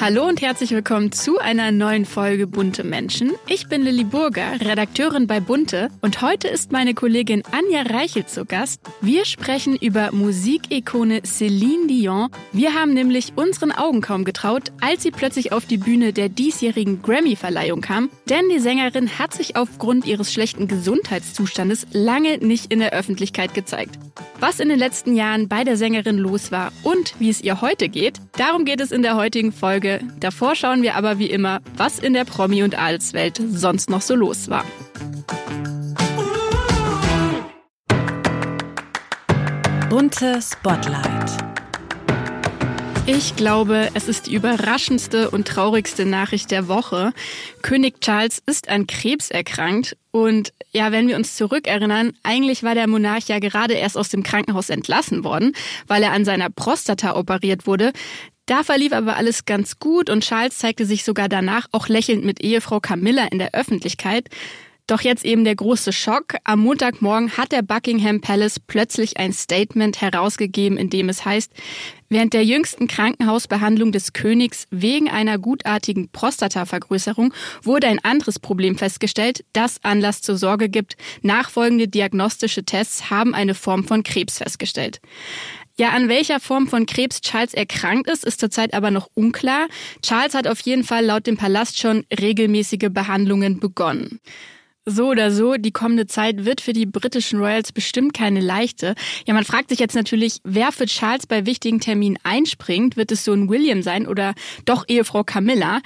Hallo und herzlich willkommen zu einer neuen Folge Bunte Menschen. Ich bin Lilly Burger, Redakteurin bei Bunte und heute ist meine Kollegin Anja Reichel zu Gast. Wir sprechen über Musikikone Celine Dion. Wir haben nämlich unseren Augen kaum getraut, als sie plötzlich auf die Bühne der diesjährigen Grammy-Verleihung kam, denn die Sängerin hat sich aufgrund ihres schlechten Gesundheitszustandes lange nicht in der Öffentlichkeit gezeigt. Was in den letzten Jahren bei der Sängerin los war und wie es ihr heute geht, darum geht es in der heutigen Folge Folge. Davor schauen wir aber wie immer, was in der Promi- und Adelswelt sonst noch so los war. Bunte Spotlight. Ich glaube, es ist die überraschendste und traurigste Nachricht der Woche. König Charles ist an Krebs erkrankt und ja, wenn wir uns zurückerinnern, eigentlich war der Monarch ja gerade erst aus dem Krankenhaus entlassen worden, weil er an seiner Prostata operiert wurde. Da verlief aber alles ganz gut und Charles zeigte sich sogar danach auch lächelnd mit Ehefrau Camilla in der Öffentlichkeit. Doch jetzt eben der große Schock. Am Montagmorgen hat der Buckingham Palace plötzlich ein Statement herausgegeben, in dem es heißt, während der jüngsten Krankenhausbehandlung des Königs wegen einer gutartigen Prostatavergrößerung wurde ein anderes Problem festgestellt, das Anlass zur Sorge gibt. Nachfolgende diagnostische Tests haben eine Form von Krebs festgestellt. Ja, an welcher Form von Krebs Charles erkrankt ist, ist zurzeit aber noch unklar. Charles hat auf jeden Fall laut dem Palast schon regelmäßige Behandlungen begonnen. So oder so, die kommende Zeit wird für die britischen Royals bestimmt keine leichte. Ja, man fragt sich jetzt natürlich, wer für Charles bei wichtigen Terminen einspringt. Wird es Sohn William sein oder doch Ehefrau Camilla?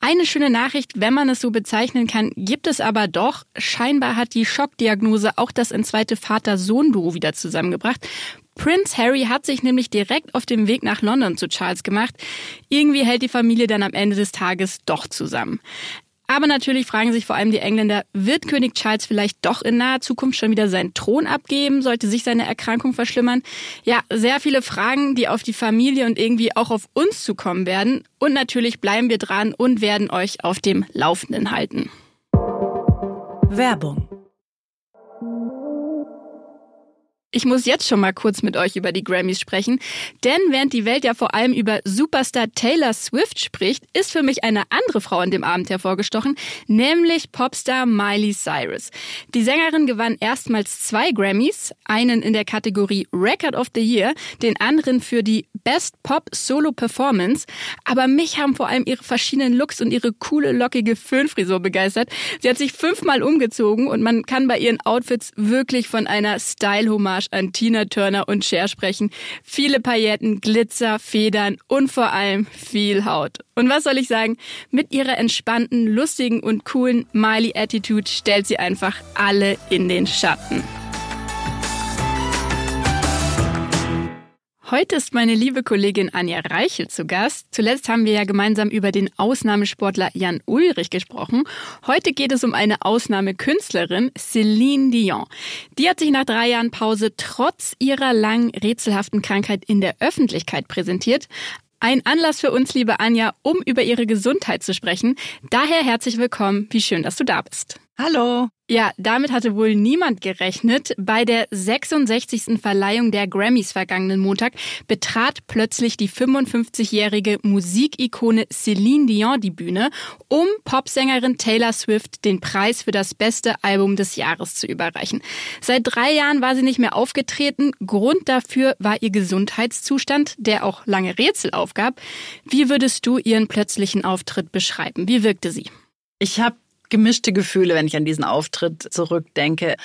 Eine schöne Nachricht, wenn man es so bezeichnen kann, gibt es aber doch. Scheinbar hat die Schockdiagnose auch das entzweite Vater-Sohn-Duo wieder zusammengebracht. Prince Harry hat sich nämlich direkt auf dem Weg nach London zu Charles gemacht. Irgendwie hält die Familie dann am Ende des Tages doch zusammen. Aber natürlich fragen sich vor allem die Engländer, wird König Charles vielleicht doch in naher Zukunft schon wieder seinen Thron abgeben? Sollte sich seine Erkrankung verschlimmern? Ja, sehr viele Fragen, die auf die Familie und irgendwie auch auf uns zukommen werden. Und natürlich bleiben wir dran und werden euch auf dem Laufenden halten. Werbung Ich muss jetzt schon mal kurz mit euch über die Grammys sprechen, denn während die Welt ja vor allem über Superstar Taylor Swift spricht, ist für mich eine andere Frau an dem Abend hervorgestochen, nämlich Popstar Miley Cyrus. Die Sängerin gewann erstmals zwei Grammys, einen in der Kategorie Record of the Year, den anderen für die Best Pop Solo Performance, aber mich haben vor allem ihre verschiedenen Looks und ihre coole lockige Föhnfrisur begeistert. Sie hat sich fünfmal umgezogen und man kann bei ihren Outfits wirklich von einer Style-Hommage Hommage an Tina Turner und Cher sprechen. Viele Pailletten, Glitzer, Federn und vor allem viel Haut. Und was soll ich sagen? Mit ihrer entspannten, lustigen und coolen Miley-Attitude stellt sie einfach alle in den Schatten. Heute ist meine liebe Kollegin Anja Reichel zu Gast. Zuletzt haben wir ja gemeinsam über den Ausnahmesportler Jan Ulrich gesprochen. Heute geht es um eine Ausnahmekünstlerin, Celine Dion. Die hat sich nach drei Jahren Pause trotz ihrer lang rätselhaften Krankheit in der Öffentlichkeit präsentiert. Ein Anlass für uns, liebe Anja, um über ihre Gesundheit zu sprechen. Daher herzlich willkommen. Wie schön, dass du da bist. Hallo. Ja, damit hatte wohl niemand gerechnet. Bei der 66. Verleihung der Grammys vergangenen Montag betrat plötzlich die 55-jährige Musikikone Celine Dion die Bühne, um Popsängerin Taylor Swift den Preis für das beste Album des Jahres zu überreichen. Seit drei Jahren war sie nicht mehr aufgetreten. Grund dafür war ihr Gesundheitszustand, der auch lange Rätsel aufgab. Wie würdest du ihren plötzlichen Auftritt beschreiben? Wie wirkte sie? Ich habe gemischte Gefühle, wenn ich an diesen Auftritt zurückdenke.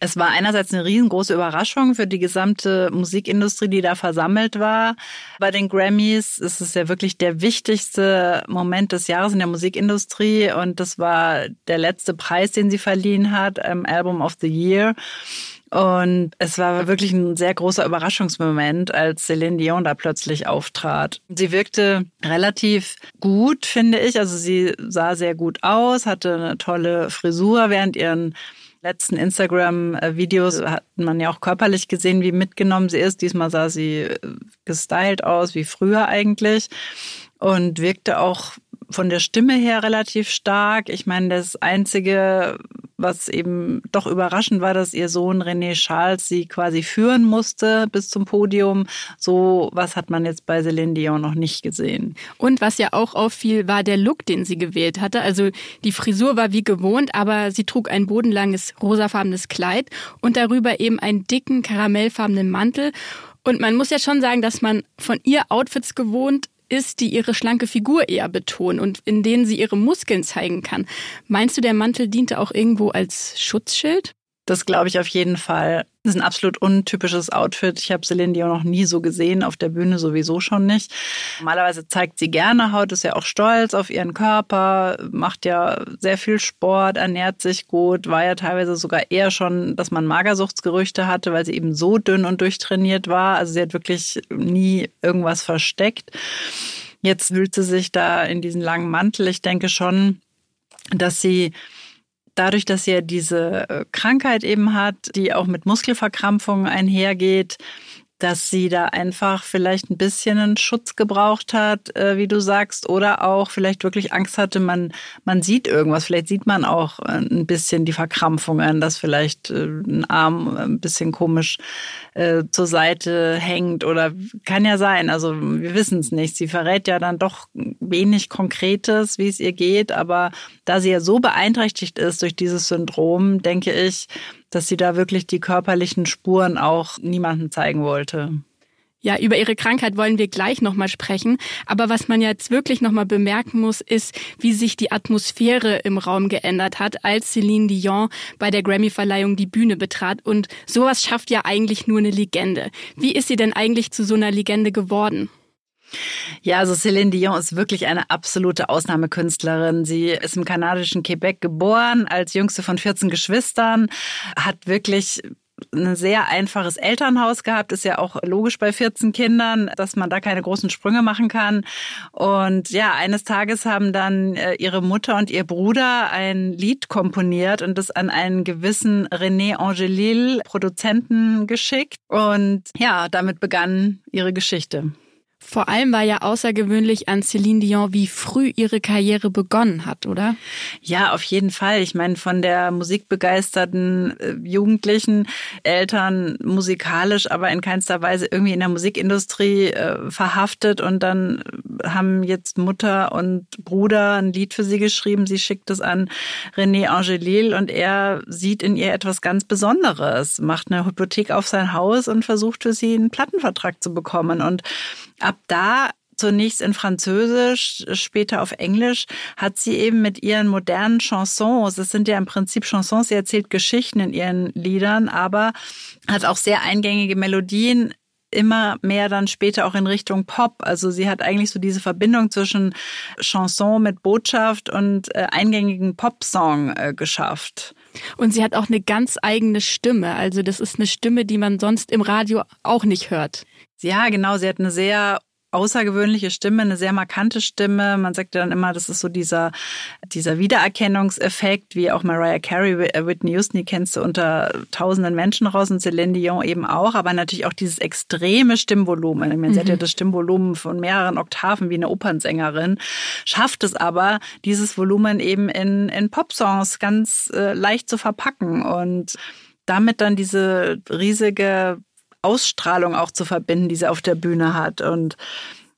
Es war einerseits eine riesengroße Überraschung für die gesamte Musikindustrie, die da versammelt war. Bei den Grammys ist es ja wirklich der wichtigste Moment des Jahres in der Musikindustrie und das war der letzte Preis, den sie verliehen hat, Album of the Year. Und es war wirklich ein sehr großer Überraschungsmoment, als Celine Dion da plötzlich auftrat. Sie wirkte relativ gut, finde ich. Also sie sah sehr gut aus, hatte eine tolle Frisur während ihren letzten Instagram-Videos hat man ja auch körperlich gesehen, wie mitgenommen sie ist. Diesmal sah sie gestylt aus, wie früher eigentlich. Und wirkte auch von der Stimme her relativ stark. Ich meine, das Einzige, was eben doch überraschend war, dass ihr Sohn René Charles sie quasi führen musste bis zum Podium. So was hat man jetzt bei Celine Dion noch nicht gesehen. Und was ja auch auffiel, war der Look, den sie gewählt hatte. Also die Frisur war wie gewohnt, aber sie trug ein bodenlanges rosafarbenes Kleid und darüber eben einen dicken karamellfarbenen Mantel. Und man muss ja schon sagen, dass man von ihr Outfits gewohnt ist, die ihre schlanke Figur eher betonen und in denen sie ihre Muskeln zeigen kann. Meinst du, der Mantel diente auch irgendwo als Schutzschild? Das glaube ich auf jeden Fall. Das ist ein absolut untypisches Outfit. Ich habe Celine Dion noch nie so gesehen, auf der Bühne sowieso schon nicht. Normalerweise zeigt sie gerne Haut, ist ja auch stolz auf ihren Körper, macht ja sehr viel Sport, ernährt sich gut, war ja teilweise sogar eher schon, dass man Magersuchtsgerüchte hatte, weil sie eben so dünn und durchtrainiert war. Also sie hat wirklich nie irgendwas versteckt. Jetzt wühlt sie sich da in diesen langen Mantel. Ich denke schon, dass sie dadurch, dass ja diese äh, Krankheit eben hat, die auch mit Muskelverkrampfungen einhergeht, dass sie da einfach vielleicht ein bisschen einen Schutz gebraucht hat, äh, wie du sagst, oder auch vielleicht wirklich Angst hatte, man, man sieht irgendwas. Vielleicht sieht man auch äh, ein bisschen die Verkrampfungen, dass vielleicht äh, ein Arm ein bisschen komisch äh, zur Seite hängt oder kann ja sein. Also wir wissen es nicht. Sie verrät ja dann doch wenig Konkretes, wie es ihr geht, aber da sie ja so beeinträchtigt ist durch dieses Syndrom, denke ich, dass sie da wirklich die körperlichen Spuren auch niemandem zeigen wollte. Ja, über ihre Krankheit wollen wir gleich nochmal sprechen. Aber was man jetzt wirklich nochmal bemerken muss, ist, wie sich die Atmosphäre im Raum geändert hat, als Celine Dion bei der Grammy-Verleihung die Bühne betrat. Und sowas schafft ja eigentlich nur eine Legende. Wie ist sie denn eigentlich zu so einer Legende geworden? Ja, also Céline Dion ist wirklich eine absolute Ausnahmekünstlerin. Sie ist im kanadischen Quebec geboren, als jüngste von 14 Geschwistern, hat wirklich ein sehr einfaches Elternhaus gehabt, ist ja auch logisch bei 14 Kindern, dass man da keine großen Sprünge machen kann. Und ja, eines Tages haben dann äh, ihre Mutter und ihr Bruder ein Lied komponiert und das an einen gewissen René Angelil, Produzenten, geschickt. Und ja, damit begann ihre Geschichte. Vor allem war ja außergewöhnlich an Celine Dion, wie früh ihre Karriere begonnen hat, oder? Ja, auf jeden Fall. Ich meine, von der musikbegeisterten äh, Jugendlichen, Eltern musikalisch, aber in keinster Weise irgendwie in der Musikindustrie äh, verhaftet. Und dann haben jetzt Mutter und Bruder ein Lied für sie geschrieben. Sie schickt es an René Angelil und er sieht in ihr etwas ganz Besonderes, macht eine Hypothek auf sein Haus und versucht für sie einen Plattenvertrag zu bekommen. Und ab da zunächst in Französisch, später auf Englisch, hat sie eben mit ihren modernen Chansons, es sind ja im Prinzip Chansons, sie erzählt Geschichten in ihren Liedern, aber hat auch sehr eingängige Melodien immer mehr dann später auch in Richtung Pop. Also sie hat eigentlich so diese Verbindung zwischen Chanson mit Botschaft und äh, eingängigen Popsong äh, geschafft. Und sie hat auch eine ganz eigene Stimme. Also das ist eine Stimme, die man sonst im Radio auch nicht hört. Ja, genau. Sie hat eine sehr außergewöhnliche Stimme, eine sehr markante Stimme. Man sagt ja dann immer, das ist so dieser, dieser Wiedererkennungseffekt, wie auch Mariah Carey, äh, Whitney Houston, die kennst du unter tausenden Menschen raus und Celine Dion eben auch, aber natürlich auch dieses extreme Stimmvolumen. Ich meine, sie hat ja mhm. das Stimmvolumen von mehreren Oktaven wie eine Opernsängerin, schafft es aber, dieses Volumen eben in, in Popsongs ganz äh, leicht zu verpacken und damit dann diese riesige Ausstrahlung auch zu verbinden, die sie auf der Bühne hat. Und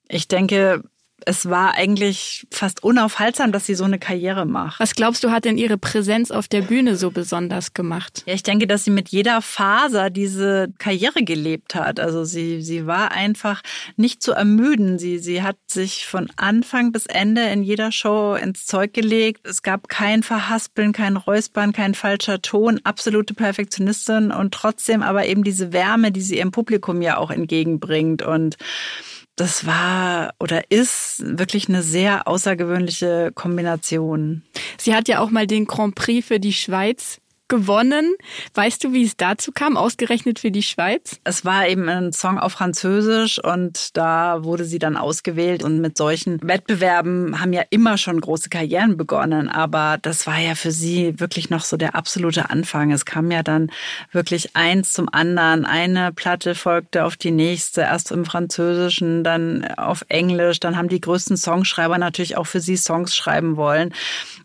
ich denke, es war eigentlich fast unaufhaltsam, dass sie so eine Karriere macht. Was glaubst du, hat denn ihre Präsenz auf der Bühne so besonders gemacht? Ja, ich denke, dass sie mit jeder Faser diese Karriere gelebt hat. Also sie, sie war einfach nicht zu ermüden. Sie, sie hat sich von Anfang bis Ende in jeder Show ins Zeug gelegt. Es gab kein Verhaspeln, kein Räuspern, kein falscher Ton. Absolute Perfektionistin und trotzdem aber eben diese Wärme, die sie ihrem Publikum ja auch entgegenbringt und das war oder ist wirklich eine sehr außergewöhnliche Kombination. Sie hat ja auch mal den Grand Prix für die Schweiz gewonnen. Weißt du, wie es dazu kam, ausgerechnet für die Schweiz? Es war eben ein Song auf Französisch und da wurde sie dann ausgewählt. Und mit solchen Wettbewerben haben ja immer schon große Karrieren begonnen. Aber das war ja für sie wirklich noch so der absolute Anfang. Es kam ja dann wirklich eins zum anderen. Eine Platte folgte auf die nächste, erst im Französischen, dann auf Englisch. Dann haben die größten Songschreiber natürlich auch für sie Songs schreiben wollen.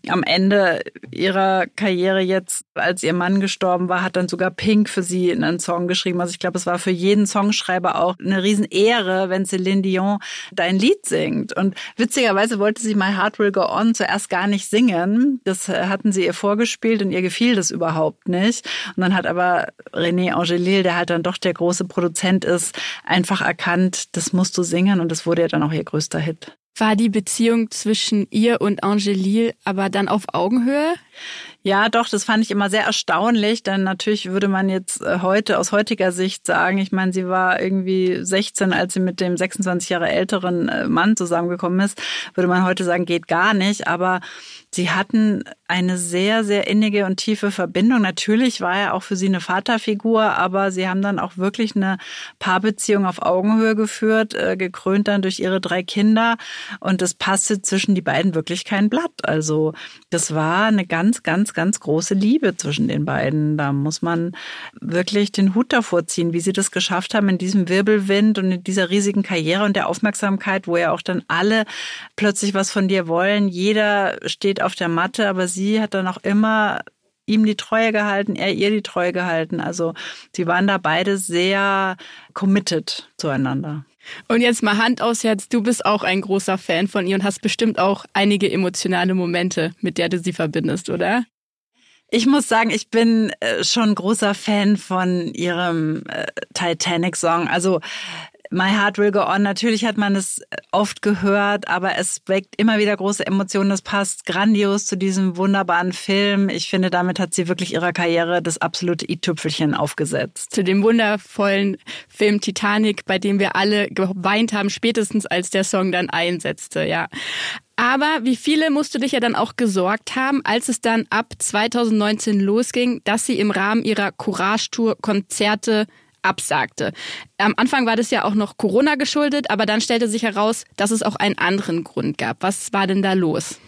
Am Ende ihrer Karriere jetzt als ihr Mann gestorben war, hat dann sogar Pink für sie einen Song geschrieben. Also ich glaube, es war für jeden Songschreiber auch eine Riesenehre, wenn Celine Dion dein Lied singt. Und witzigerweise wollte sie My Heart Will Go On zuerst gar nicht singen. Das hatten sie ihr vorgespielt und ihr gefiel das überhaupt nicht. Und dann hat aber René Angelil, der halt dann doch der große Produzent ist, einfach erkannt, das musst du singen und das wurde ja dann auch ihr größter Hit. War die Beziehung zwischen ihr und Angelil aber dann auf Augenhöhe? Ja, doch, das fand ich immer sehr erstaunlich, denn natürlich würde man jetzt äh, heute aus heutiger Sicht sagen, ich meine, sie war irgendwie 16, als sie mit dem 26 Jahre älteren äh, Mann zusammengekommen ist, würde man heute sagen, geht gar nicht, aber Sie hatten eine sehr, sehr innige und tiefe Verbindung. Natürlich war er auch für sie eine Vaterfigur, aber sie haben dann auch wirklich eine Paarbeziehung auf Augenhöhe geführt, äh, gekrönt dann durch ihre drei Kinder. Und es passte zwischen die beiden wirklich kein Blatt. Also das war eine ganz, ganz, ganz große Liebe zwischen den beiden. Da muss man wirklich den Hut davor ziehen, wie sie das geschafft haben in diesem Wirbelwind und in dieser riesigen Karriere und der Aufmerksamkeit, wo ja auch dann alle plötzlich was von dir wollen. Jeder steht auf der Matte, aber sie hat dann auch immer ihm die Treue gehalten, er ihr die Treue gehalten. Also sie waren da beide sehr committed zueinander. Und jetzt mal Hand aufs Herz, du bist auch ein großer Fan von ihr und hast bestimmt auch einige emotionale Momente, mit der du sie verbindest, oder? Ich muss sagen, ich bin äh, schon großer Fan von ihrem äh, Titanic-Song. Also My Heart Will Go On, natürlich hat man es oft gehört, aber es weckt immer wieder große Emotionen. Das passt grandios zu diesem wunderbaren Film. Ich finde, damit hat sie wirklich ihrer Karriere das absolute i-Tüpfelchen aufgesetzt. Zu dem wundervollen Film Titanic, bei dem wir alle geweint haben, spätestens als der Song dann einsetzte, ja. Aber wie viele musst du dich ja dann auch gesorgt haben, als es dann ab 2019 losging, dass sie im Rahmen ihrer Courage-Tour Konzerte absagte. Am Anfang war das ja auch noch Corona geschuldet, aber dann stellte sich heraus, dass es auch einen anderen Grund gab. Was war denn da los?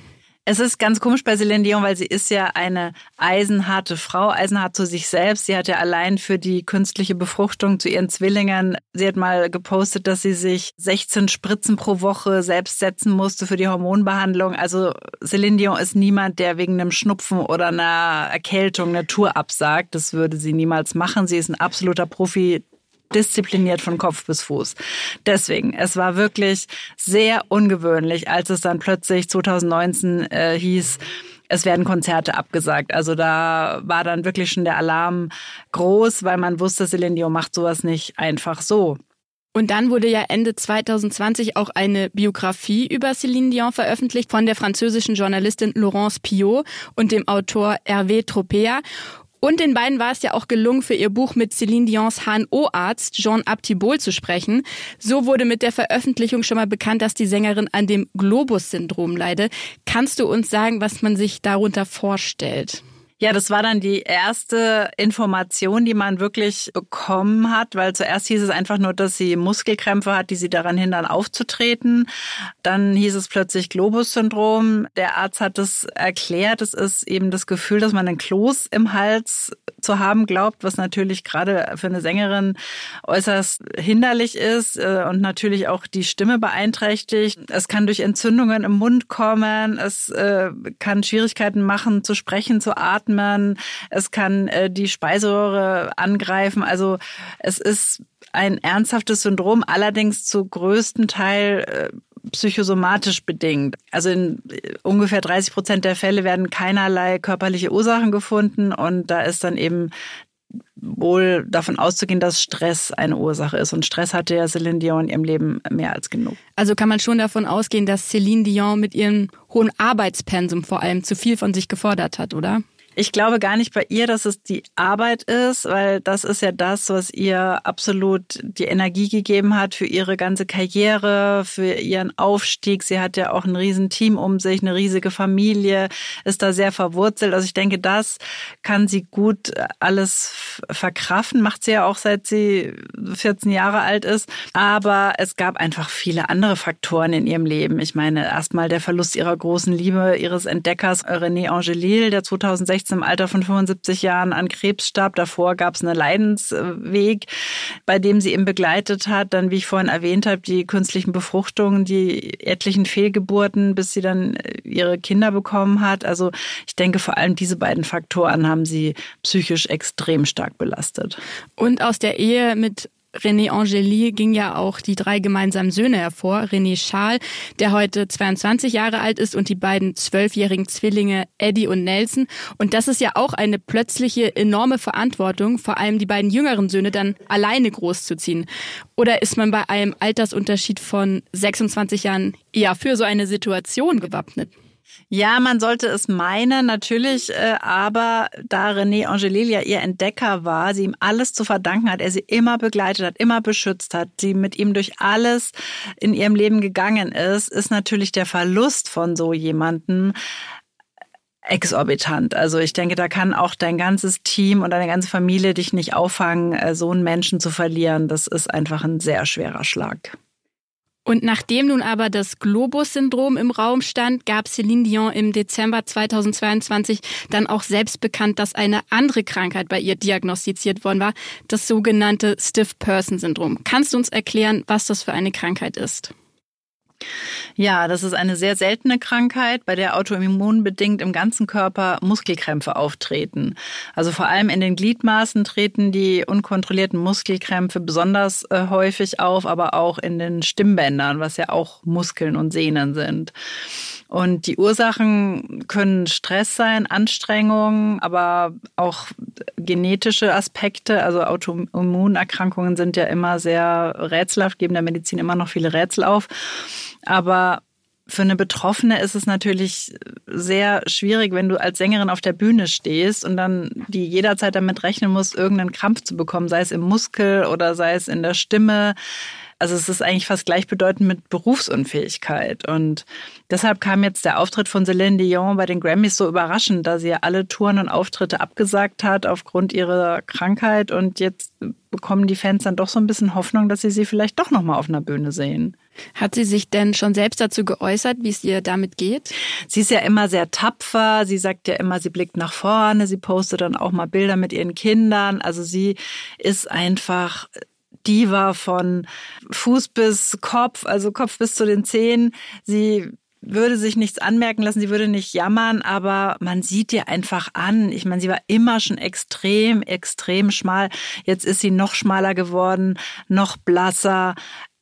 Es ist ganz komisch bei Celine Dion, weil sie ist ja eine eisenharte Frau, eisenhart zu sich selbst. Sie hat ja allein für die künstliche Befruchtung zu ihren Zwillingen, sie hat mal gepostet, dass sie sich 16 Spritzen pro Woche selbst setzen musste für die Hormonbehandlung. Also Celine Dion ist niemand, der wegen einem Schnupfen oder einer Erkältung eine Tour absagt. Das würde sie niemals machen. Sie ist ein absoluter Profi diszipliniert von Kopf bis Fuß. Deswegen, es war wirklich sehr ungewöhnlich, als es dann plötzlich 2019 äh, hieß, es werden Konzerte abgesagt. Also da war dann wirklich schon der Alarm groß, weil man wusste, Celine Dion macht sowas nicht einfach so. Und dann wurde ja Ende 2020 auch eine Biografie über Céline Dion veröffentlicht von der französischen Journalistin Laurence Piot und dem Autor Hervé Tropea. Und den beiden war es ja auch gelungen, für ihr Buch mit Céline Dions HNO-Arzt Jean Abtibol zu sprechen. So wurde mit der Veröffentlichung schon mal bekannt, dass die Sängerin an dem Globus-Syndrom leide. Kannst du uns sagen, was man sich darunter vorstellt? Ja, das war dann die erste Information, die man wirklich bekommen hat, weil zuerst hieß es einfach nur, dass sie Muskelkrämpfe hat, die sie daran hindern, aufzutreten. Dann hieß es plötzlich Globus-Syndrom. Der Arzt hat es erklärt. Es ist eben das Gefühl, dass man einen Kloß im Hals zu haben glaubt, was natürlich gerade für eine Sängerin äußerst hinderlich ist äh, und natürlich auch die Stimme beeinträchtigt. Es kann durch Entzündungen im Mund kommen. Es äh, kann Schwierigkeiten machen, zu sprechen, zu atmen atmen, es kann äh, die Speiseröhre angreifen. Also es ist ein ernsthaftes Syndrom, allerdings zu größten Teil äh, psychosomatisch bedingt. Also in äh, ungefähr 30 Prozent der Fälle werden keinerlei körperliche Ursachen gefunden und da ist dann eben wohl davon auszugehen, dass Stress eine Ursache ist. Und Stress hatte ja Celine Dion in ihrem Leben mehr als genug. Also kann man schon davon ausgehen, dass Celine Dion mit ihrem hohen Arbeitspensum vor allem zu viel von sich gefordert hat, oder? Ich glaube gar nicht bei ihr, dass es die Arbeit ist, weil das ist ja das, was ihr absolut die Energie gegeben hat für ihre ganze Karriere, für ihren Aufstieg. Sie hat ja auch ein Riesenteam um sich, eine riesige Familie, ist da sehr verwurzelt. Also ich denke, das kann sie gut alles verkraften, macht sie ja auch seit sie 14 Jahre alt ist. Aber es gab einfach viele andere Faktoren in ihrem Leben. Ich meine, erstmal der Verlust ihrer großen Liebe, ihres Entdeckers René Angelil, der 2016 im Alter von 75 Jahren an Krebs starb. Davor gab es einen Leidensweg, bei dem sie ihn begleitet hat. Dann, wie ich vorhin erwähnt habe, die künstlichen Befruchtungen, die etlichen Fehlgeburten, bis sie dann ihre Kinder bekommen hat. Also ich denke, vor allem diese beiden Faktoren haben sie psychisch extrem stark belastet. Und aus der Ehe mit René Angeli ging ja auch die drei gemeinsamen Söhne hervor. René Schal, der heute 22 Jahre alt ist und die beiden zwölfjährigen Zwillinge Eddie und Nelson. Und das ist ja auch eine plötzliche enorme Verantwortung, vor allem die beiden jüngeren Söhne dann alleine großzuziehen. Oder ist man bei einem Altersunterschied von 26 Jahren eher für so eine Situation gewappnet? Ja, man sollte es meinen, natürlich, äh, aber da René Angelil ja ihr Entdecker war, sie ihm alles zu verdanken hat, er sie immer begleitet hat, immer beschützt hat, sie mit ihm durch alles in ihrem Leben gegangen ist, ist natürlich der Verlust von so jemanden exorbitant. Also ich denke, da kann auch dein ganzes Team und deine ganze Familie dich nicht auffangen, äh, so einen Menschen zu verlieren. Das ist einfach ein sehr schwerer Schlag. Und nachdem nun aber das Globus-Syndrom im Raum stand, gab Céline Dion im Dezember 2022 dann auch selbst bekannt, dass eine andere Krankheit bei ihr diagnostiziert worden war, das sogenannte Stiff-Person-Syndrom. Kannst du uns erklären, was das für eine Krankheit ist? Ja, das ist eine sehr seltene Krankheit, bei der autoimmunbedingt im ganzen Körper Muskelkrämpfe auftreten. Also vor allem in den Gliedmaßen treten die unkontrollierten Muskelkrämpfe besonders äh, häufig auf, aber auch in den Stimmbändern, was ja auch Muskeln und Sehnen sind. Und die Ursachen können Stress sein, Anstrengung, aber auch genetische Aspekte. Also Autoimmunerkrankungen sind ja immer sehr rätselhaft, geben der Medizin immer noch viele Rätsel auf. Aber für eine Betroffene ist es natürlich sehr schwierig, wenn du als Sängerin auf der Bühne stehst und dann die jederzeit damit rechnen musst, irgendeinen Krampf zu bekommen, sei es im Muskel oder sei es in der Stimme. Also es ist eigentlich fast gleichbedeutend mit Berufsunfähigkeit. Und deshalb kam jetzt der Auftritt von Céline Dion bei den Grammys so überraschend, da sie ja alle Touren und Auftritte abgesagt hat aufgrund ihrer Krankheit. Und jetzt bekommen die Fans dann doch so ein bisschen Hoffnung, dass sie sie vielleicht doch nochmal auf einer Bühne sehen. Hat sie sich denn schon selbst dazu geäußert, wie es ihr damit geht? Sie ist ja immer sehr tapfer. Sie sagt ja immer, sie blickt nach vorne. Sie postet dann auch mal Bilder mit ihren Kindern. Also sie ist einfach Diva von Fuß bis Kopf, also Kopf bis zu den Zehen. Sie würde sich nichts anmerken lassen, sie würde nicht jammern, aber man sieht ihr einfach an. Ich meine, sie war immer schon extrem, extrem schmal. Jetzt ist sie noch schmaler geworden, noch blasser.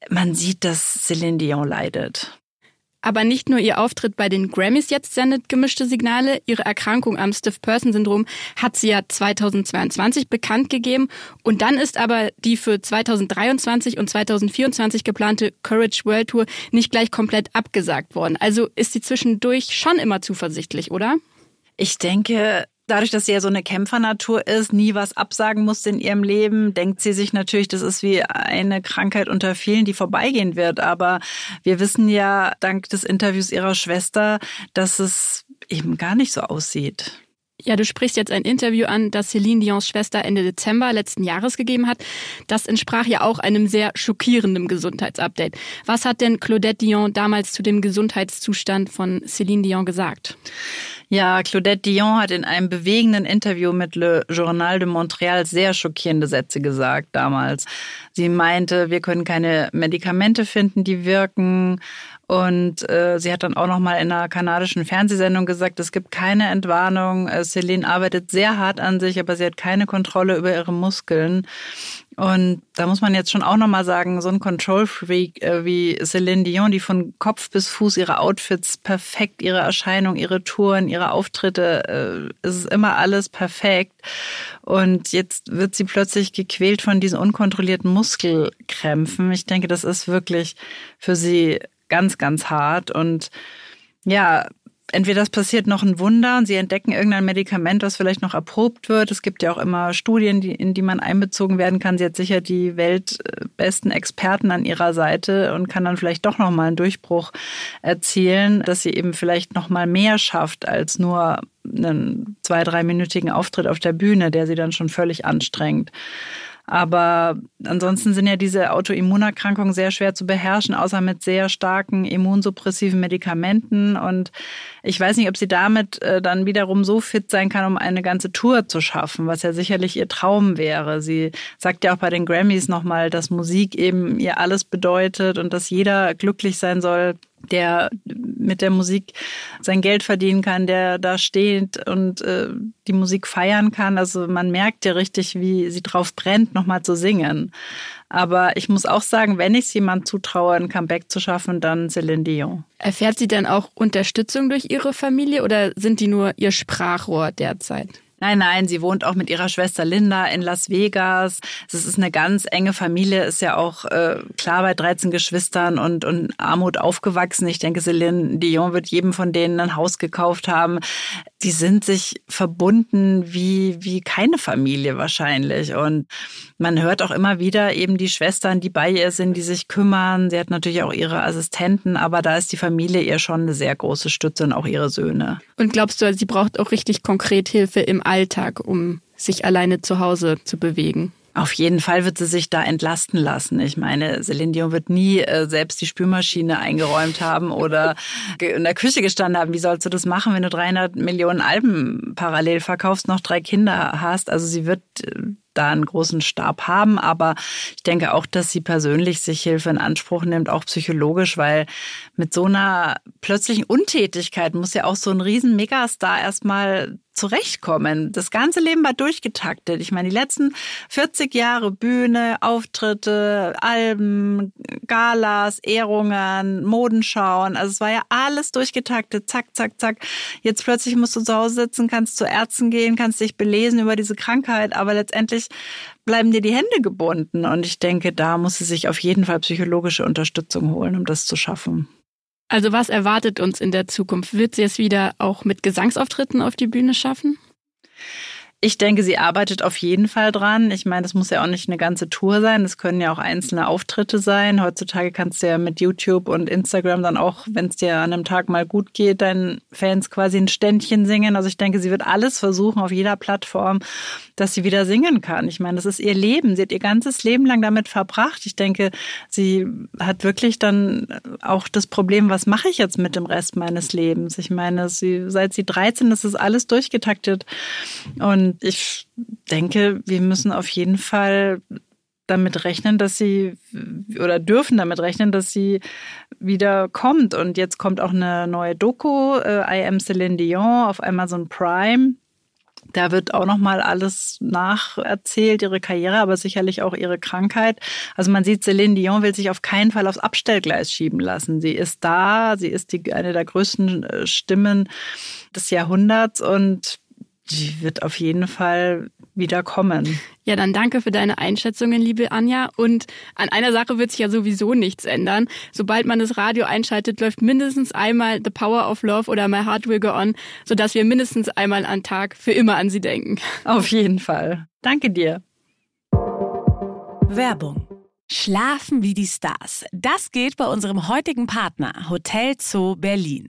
Man sieht, dass Céline Dion leidet. Aber nicht nur ihr Auftritt bei den Grammys jetzt sendet gemischte Signale. Ihre Erkrankung am Stiff-Person-Syndrom hat sie ja 2022 bekannt gegeben. Und dann ist aber die für 2023 und 2024 geplante Courage World Tour nicht gleich komplett abgesagt worden. Also ist sie zwischendurch schon immer zuversichtlich, oder? Ich denke, Dadurch, dass sie ja so eine Kämpfernatur ist, nie was absagen musste in ihrem Leben, denkt sie sich natürlich, das ist wie eine Krankheit unter vielen, die vorbeigehen wird. Aber wir wissen ja dank des Interviews ihrer Schwester, dass es eben gar nicht so aussieht. Ja, du sprichst jetzt ein Interview an, das Celine Dions Schwester Ende Dezember letzten Jahres gegeben hat. Das entsprach ja auch einem sehr schockierenden Gesundheitsupdate. Was hat denn Claudette Dion damals zu dem Gesundheitszustand von Celine Dion gesagt? Ja, Claudette Dion hat in einem bewegenden Interview mit Le Journal de Montréal sehr schockierende Sätze gesagt damals. Sie meinte, wir können keine Medikamente finden, die wirken. Und äh, sie hat dann auch noch mal in einer kanadischen Fernsehsendung gesagt, es gibt keine Entwarnung. Äh, Celine arbeitet sehr hart an sich, aber sie hat keine Kontrolle über ihre Muskeln. Und da muss man jetzt schon auch nochmal sagen, so ein Control-Freak äh, wie Céline Dion, die von Kopf bis Fuß ihre Outfits perfekt, ihre Erscheinung, ihre Touren, ihre Auftritte, äh, es ist immer alles perfekt. Und jetzt wird sie plötzlich gequält von diesen unkontrollierten Muskelkrämpfen. Ich denke, das ist wirklich für sie ganz, ganz hart. Und ja, entweder es passiert noch ein Wunder und sie entdecken irgendein Medikament, was vielleicht noch erprobt wird. Es gibt ja auch immer Studien, die, in die man einbezogen werden kann. Sie hat sicher die weltbesten Experten an ihrer Seite und kann dann vielleicht doch noch mal einen Durchbruch erzielen, dass sie eben vielleicht noch mal mehr schafft als nur einen zwei, dreiminütigen Auftritt auf der Bühne, der sie dann schon völlig anstrengt. Aber ansonsten sind ja diese Autoimmunerkrankungen sehr schwer zu beherrschen, außer mit sehr starken immunsuppressiven Medikamenten. Und ich weiß nicht, ob sie damit äh, dann wiederum so fit sein kann, um eine ganze Tour zu schaffen, was ja sicherlich ihr Traum wäre. Sie sagt ja auch bei den Grammys nochmal, dass Musik eben ihr alles bedeutet und dass jeder glücklich sein soll, der mit der Musik sein Geld verdienen kann, der da steht und äh, die Musik feiern kann. Also man merkt ja richtig, wie sie drauf brennt, nochmal zu singen. Aber ich muss auch sagen, wenn ich es jemand zutraue, ein Comeback zu schaffen, dann Céline Dion. Erfährt sie denn auch Unterstützung durch ihre Familie oder sind die nur ihr Sprachrohr derzeit? Nein, nein, sie wohnt auch mit ihrer Schwester Linda in Las Vegas. Es ist eine ganz enge Familie, ist ja auch äh, klar bei 13 Geschwistern und, und Armut aufgewachsen. Ich denke, Celine Dion wird jedem von denen ein Haus gekauft haben. Die sind sich verbunden wie, wie keine Familie wahrscheinlich. Und man hört auch immer wieder eben die Schwestern, die bei ihr sind, die sich kümmern. Sie hat natürlich auch ihre Assistenten, aber da ist die Familie ihr schon eine sehr große Stütze und auch ihre Söhne. Und glaubst du, sie braucht auch richtig konkret Hilfe im Alltag, um sich alleine zu Hause zu bewegen? Auf jeden Fall wird sie sich da entlasten lassen. Ich meine, Celine Dion wird nie äh, selbst die Spülmaschine eingeräumt haben oder in der Küche gestanden haben. Wie sollst du das machen, wenn du 300 Millionen Alben parallel verkaufst, noch drei Kinder hast? Also sie wird äh, da einen großen Stab haben. Aber ich denke auch, dass sie persönlich sich Hilfe in Anspruch nimmt, auch psychologisch, weil mit so einer plötzlichen Untätigkeit muss ja auch so ein riesen Megastar erstmal zurechtkommen. Das ganze Leben war durchgetaktet. Ich meine, die letzten 40 Jahre Bühne, Auftritte, Alben, Galas, Ehrungen, Modenschauen. Also es war ja alles durchgetaktet. Zack, zack, zack. Jetzt plötzlich musst du zu Hause sitzen, kannst zu Ärzten gehen, kannst dich belesen über diese Krankheit. Aber letztendlich bleiben dir die Hände gebunden. Und ich denke, da muss sie sich auf jeden Fall psychologische Unterstützung holen, um das zu schaffen. Also was erwartet uns in der Zukunft? Wird sie es wieder auch mit Gesangsauftritten auf die Bühne schaffen? Ich denke, sie arbeitet auf jeden Fall dran. Ich meine, das muss ja auch nicht eine ganze Tour sein. Das können ja auch einzelne Auftritte sein. Heutzutage kannst du ja mit YouTube und Instagram dann auch, wenn es dir an einem Tag mal gut geht, deinen Fans quasi ein Ständchen singen. Also ich denke, sie wird alles versuchen auf jeder Plattform, dass sie wieder singen kann. Ich meine, das ist ihr Leben. Sie hat ihr ganzes Leben lang damit verbracht. Ich denke, sie hat wirklich dann auch das Problem, was mache ich jetzt mit dem Rest meines Lebens? Ich meine, sie, seit sie 13 ist, ist alles durchgetaktet. Und ich denke, wir müssen auf jeden Fall damit rechnen, dass sie oder dürfen damit rechnen, dass sie wieder kommt. Und jetzt kommt auch eine neue Doku, äh, I Am Celine Dion auf Amazon Prime. Da wird auch noch mal alles nacherzählt, ihre Karriere, aber sicherlich auch ihre Krankheit. Also man sieht, Celine Dion will sich auf keinen Fall aufs Abstellgleis schieben lassen. Sie ist da, sie ist die, eine der größten äh, Stimmen des Jahrhunderts und die wird auf jeden Fall wieder kommen. Ja, dann danke für deine Einschätzungen, liebe Anja. Und an einer Sache wird sich ja sowieso nichts ändern. Sobald man das Radio einschaltet, läuft mindestens einmal The Power of Love oder My Heart Will Go On, sodass wir mindestens einmal am Tag für immer an sie denken. Auf jeden Fall. Danke dir. Werbung Schlafen wie die Stars. Das geht bei unserem heutigen Partner Hotel Zoo Berlin.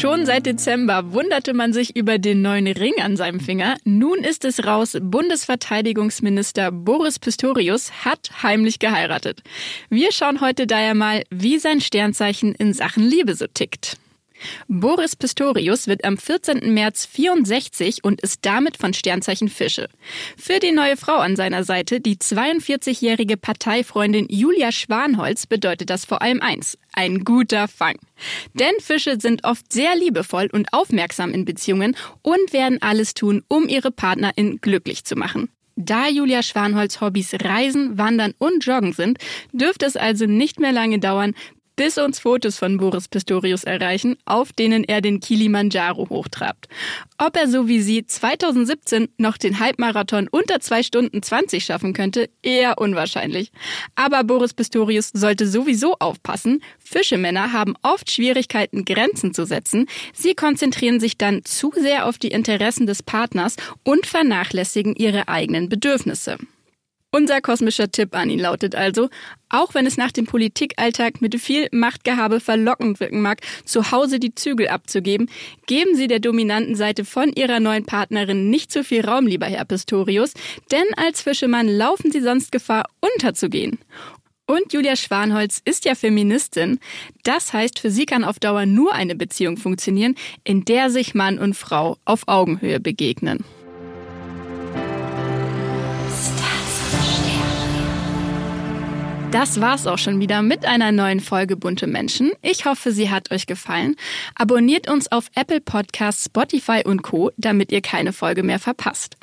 Schon seit Dezember wunderte man sich über den neuen Ring an seinem Finger. Nun ist es raus, Bundesverteidigungsminister Boris Pistorius hat heimlich geheiratet. Wir schauen heute daher mal, wie sein Sternzeichen in Sachen Liebe so tickt. Boris Pistorius wird am 14. März 64 und ist damit von Sternzeichen Fische. Für die neue Frau an seiner Seite, die 42-jährige Parteifreundin Julia Schwanholz, bedeutet das vor allem eins. Ein guter Fang. Denn Fische sind oft sehr liebevoll und aufmerksam in Beziehungen und werden alles tun, um ihre Partnerin glücklich zu machen. Da Julia Schwanholz Hobbys Reisen, Wandern und Joggen sind, dürfte es also nicht mehr lange dauern, bis uns Fotos von Boris Pistorius erreichen, auf denen er den Kilimanjaro hochtrabt. Ob er so wie sie 2017 noch den Halbmarathon unter 2 Stunden 20 schaffen könnte, eher unwahrscheinlich. Aber Boris Pistorius sollte sowieso aufpassen. Fischemänner haben oft Schwierigkeiten, Grenzen zu setzen. Sie konzentrieren sich dann zu sehr auf die Interessen des Partners und vernachlässigen ihre eigenen Bedürfnisse. Unser kosmischer Tipp an ihn lautet also, auch wenn es nach dem Politikalltag mit viel Machtgehabe verlockend wirken mag, zu Hause die Zügel abzugeben, geben Sie der dominanten Seite von Ihrer neuen Partnerin nicht zu viel Raum, lieber Herr Pistorius, denn als Fischemann laufen Sie sonst Gefahr, unterzugehen. Und Julia Schwanholz ist ja Feministin. Das heißt, für sie kann auf Dauer nur eine Beziehung funktionieren, in der sich Mann und Frau auf Augenhöhe begegnen. Das war's auch schon wieder mit einer neuen Folge Bunte Menschen. Ich hoffe, sie hat euch gefallen. Abonniert uns auf Apple Podcasts, Spotify und Co., damit ihr keine Folge mehr verpasst.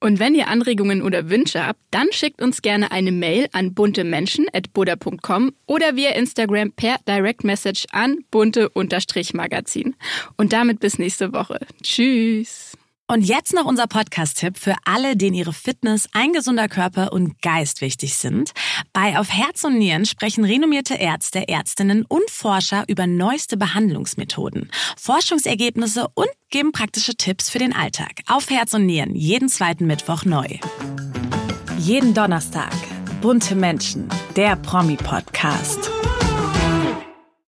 Und wenn ihr Anregungen oder Wünsche habt, dann schickt uns gerne eine Mail an buntemenschen.buddha.com oder via Instagram per Direct Message an bunte-magazin. Und damit bis nächste Woche. Tschüss. Und jetzt noch unser Podcast-Tipp für alle, denen ihre Fitness, ein gesunder Körper und Geist wichtig sind. Bei Auf Herz und Nieren sprechen renommierte Ärzte, Ärztinnen und Forscher über neueste Behandlungsmethoden, Forschungsergebnisse und geben praktische Tipps für den Alltag. Auf Herz und Nieren, jeden zweiten Mittwoch neu. Jeden Donnerstag. Bunte Menschen, der Promi-Podcast.